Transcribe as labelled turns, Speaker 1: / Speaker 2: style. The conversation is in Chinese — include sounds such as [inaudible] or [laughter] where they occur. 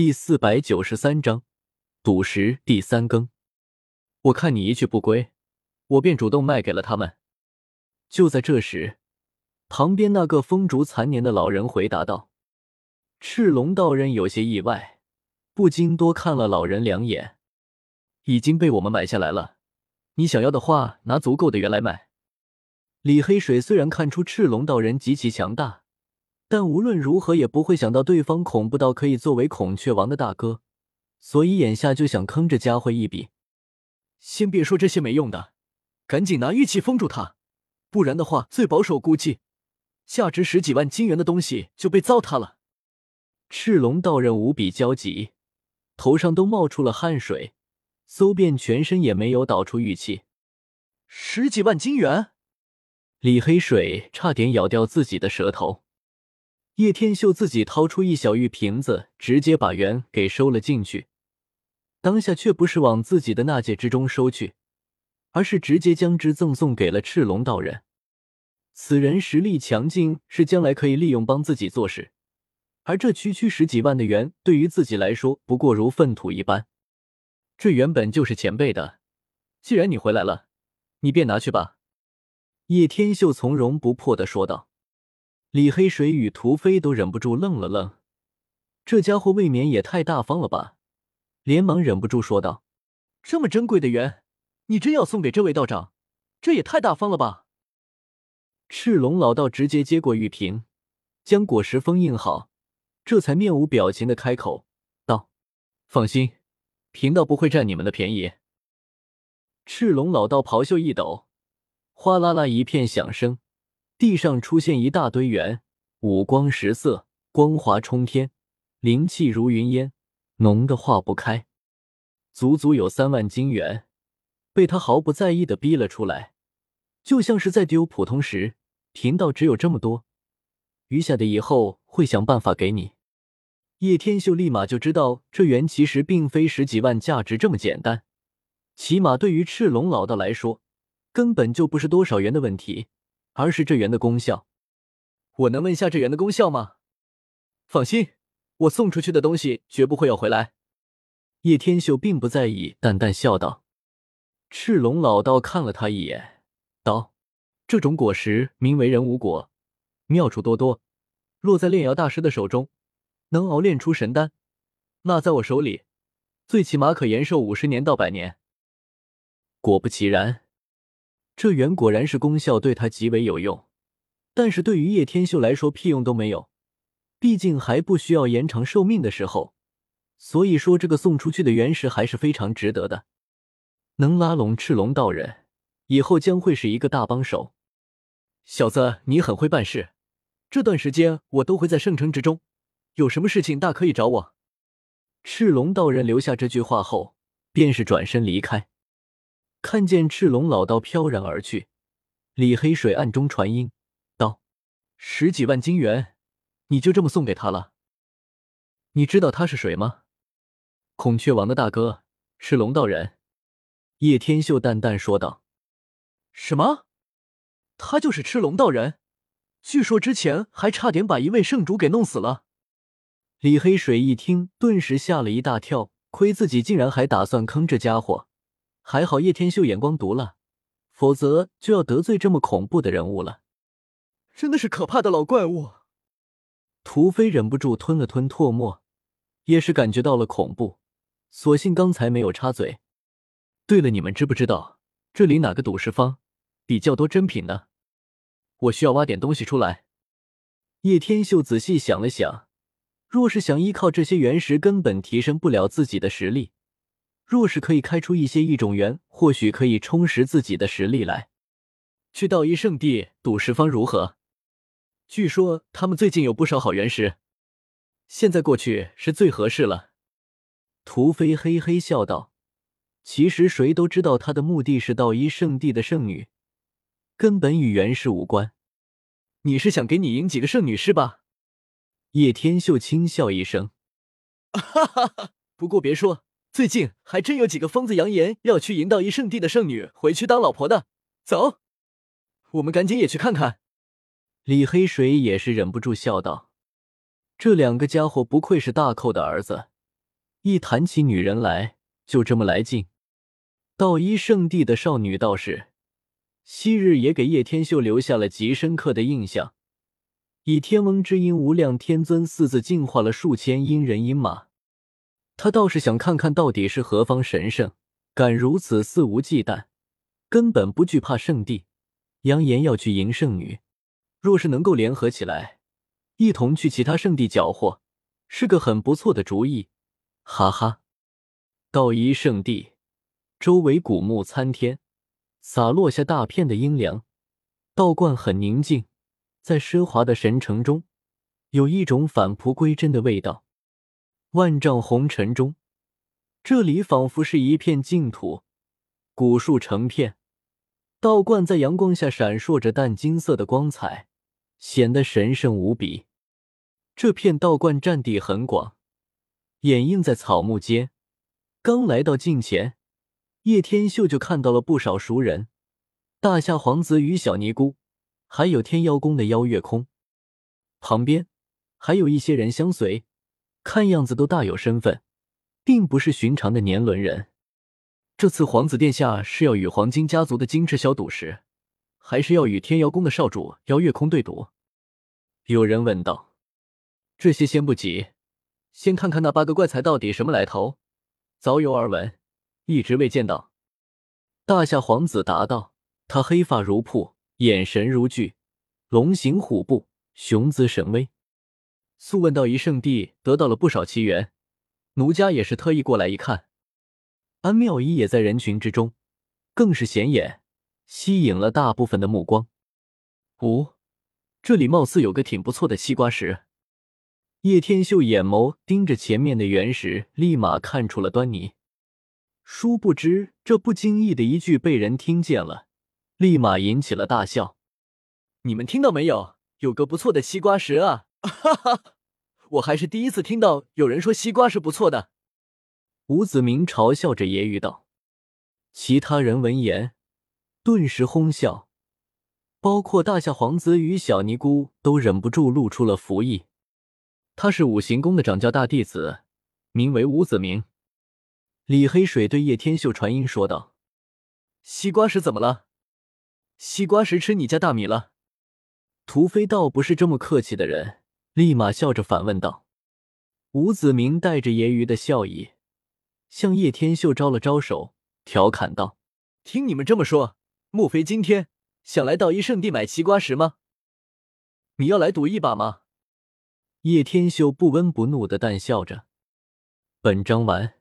Speaker 1: 第四百九十三章赌石第三更。我看你一去不归，我便主动卖给了他们。就在这时，旁边那个风烛残年的老人回答道：“赤龙道人有些意外，不禁多看了老人两眼。已经被我们买下来了，你想要的话，拿足够的元来买。”李黑水虽然看出赤龙道人极其强大。但无论如何也不会想到对方恐怖到可以作为孔雀王的大哥，所以眼下就想坑这家伙一笔。先别说这些没用的，赶紧拿玉器封住他，不然的话，最保守估计，价值十几万金元的东西就被糟蹋了。赤龙道人无比焦急，头上都冒出了汗水，搜遍全身也没有导出玉器。十几万金元，李黑水差点咬掉自己的舌头。叶天秀自己掏出一小玉瓶子，直接把元给收了进去。当下却不是往自己的纳戒之中收去，而是直接将之赠送给了赤龙道人。此人实力强劲，是将来可以利用帮自己做事。而这区区十几万的元，对于自己来说不过如粪土一般。这原本就是前辈的，既然你回来了，你便拿去吧。”叶天秀从容不迫的说道。李黑水与屠飞都忍不住愣了愣，这家伙未免也太大方了吧！连忙忍不住说道：“这么珍贵的缘，你真要送给这位道长？这也太大方了吧！”赤龙老道直接接过玉瓶，将果实封印好，这才面无表情的开口道：“放心，贫道不会占你们的便宜。”赤龙老道袍袖一抖，哗啦啦一片响声。地上出现一大堆圆，五光十色，光华冲天，灵气如云烟，浓得化不开，足足有三万金元，被他毫不在意的逼了出来，就像是在丢普通石。贫道只有这么多，余下的以后会想办法给你。叶天秀立马就知道，这元其实并非十几万价值这么简单，起码对于赤龙老道来说，根本就不是多少元的问题。而是这元的功效，我能问下这元的功效吗？放心，我送出去的东西绝不会要回来。叶天秀并不在意，淡淡笑道。赤龙老道看了他一眼，道：“这种果实名为人无果，妙处多多。落在炼瑶大师的手中，能熬炼出神丹；那在我手里，最起码可延寿五十年到百年。”果不其然。这元果然是功效对他极为有用，但是对于叶天秀来说屁用都没有，毕竟还不需要延长寿命的时候。所以说，这个送出去的原石还是非常值得的，能拉拢赤龙道人，以后将会是一个大帮手。小子，你很会办事，这段时间我都会在圣城之中，有什么事情大可以找我。赤龙道人留下这句话后，便是转身离开。看见赤龙老道飘然而去，李黑水暗中传音道：“十几万金元，你就这么送给他了？你知道他是谁吗？孔雀王的大哥，赤龙道人。”叶天秀淡淡说道：“什么？他就是赤龙道人？据说之前还差点把一位圣主给弄死了。”李黑水一听，顿时吓了一大跳，亏自己竟然还打算坑这家伙。还好叶天秀眼光毒辣，否则就要得罪这么恐怖的人物了。真的是可怕的老怪物。屠飞忍不住吞了吞唾沫，也是感觉到了恐怖，所幸刚才没有插嘴。对了，你们知不知道这里哪个赌石方比较多珍品呢？我需要挖点东西出来。叶天秀仔细想了想，若是想依靠这些原石，根本提升不了自己的实力。若是可以开出一些异种元，或许可以充实自己的实力来。去道一圣地赌石方如何？据说他们最近有不少好原石，现在过去是最合适了。屠飞嘿嘿笑道：“其实谁都知道他的目的是道一圣地的圣女，根本与原石无关。你是想给你赢几个圣女是吧？”叶天秀轻笑一声：“ [laughs] 哈哈哈！不过别说。”最近还真有几个疯子扬言要去迎道一圣地的圣女回去当老婆的，走，我们赶紧也去看看。李黑水也是忍不住笑道：“这两个家伙不愧是大寇的儿子，一谈起女人来，就这么来劲。道一圣地的少女道士，昔日也给叶天秀留下了极深刻的印象。以天翁之音无量天尊四字净化了数千阴人阴马，他倒是想看看到底是何方神圣，敢如此肆无忌惮，根本不惧怕圣地，扬言要去迎圣女。若是能够联合起来，一同去其他圣地缴获，是个很不错的主意。哈哈，道一圣地。周围古木参天，洒落下大片的阴凉。道观很宁静，在奢华的神城中，有一种返璞归真的味道。万丈红尘中，这里仿佛是一片净土，古树成片，道观在阳光下闪烁着淡金色的光彩，显得神圣无比。这片道观占地很广，掩映在草木间。刚来到近前。叶天秀就看到了不少熟人，大夏皇子与小尼姑，还有天妖宫的邀月空，旁边还有一些人相随，看样子都大有身份，并不是寻常的年轮人。这次皇子殿下是要与黄金家族的金翅小赌石，还是要与天妖宫的少主邀月空对赌？有人问道。这些先不急，先看看那八个怪才到底什么来头。早有耳闻。一直未见到，大夏皇子答道：“他黑发如瀑，眼神如炬，龙行虎步，雄姿神威。素问道一圣地得到了不少奇缘，奴家也是特意过来一看。”安妙仪也在人群之中，更是显眼，吸引了大部分的目光。哦，这里貌似有个挺不错的西瓜石。叶天秀眼眸盯着前面的原石，立马看出了端倪。殊不知，这不经意的一句被人听见了，立马引起了大笑。你们听到没有？有个不错的西瓜石啊！哈哈，我还是第一次听到有人说西瓜是不错的。吴子明嘲笑着揶揄道。其他人闻言顿时哄笑，包括大夏皇子与小尼姑都忍不住露出了服意。他是五行宫的掌教大弟子，名为吴子明。李黑水对叶天秀传音说道：“西瓜石怎么了？西瓜石吃你家大米了？”屠飞倒不是这么客气的人，立马笑着反问道。吴子明带着揶揄的笑意，向叶天秀招了招手，调侃道：“听你们这么说，莫非今天想来道一圣地买西瓜石吗？你要来赌一把吗？”叶天秀不温不怒的淡笑着。本章完。